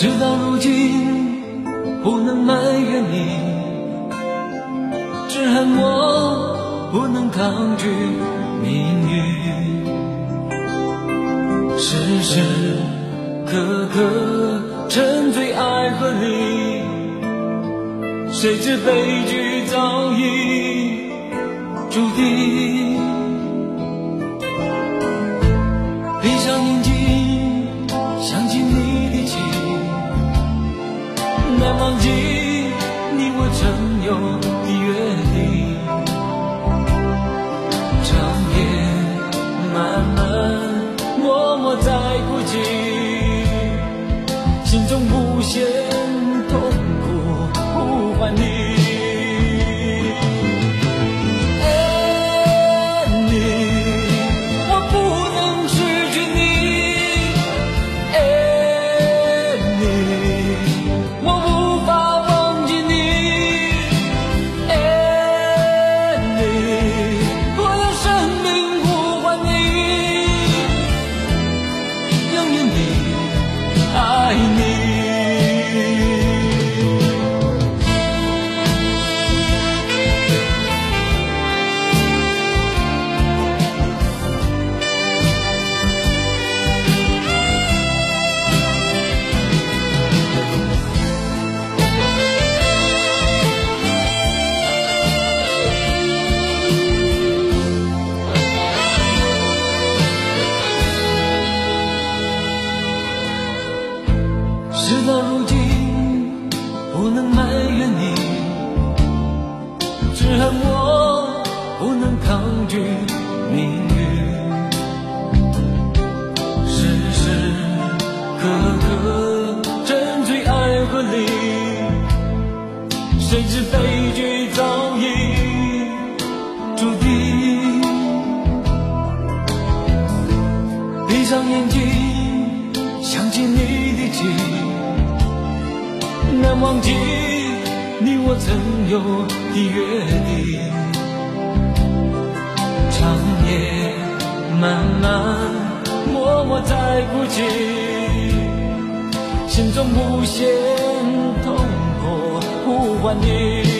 事到如今，不能埋怨你，只恨我不能抗拒命运。时时刻刻沉醉爱河里，谁知悲剧早已注定。忘记你我曾有事到如今，不能埋怨你，只恨我不能抗拒命运。时时刻刻沉醉爱河里，谁知悲忘记你我曾有的约定。长夜漫漫，默默在哭泣，心中无限痛苦呼唤你。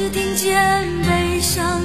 只听见悲伤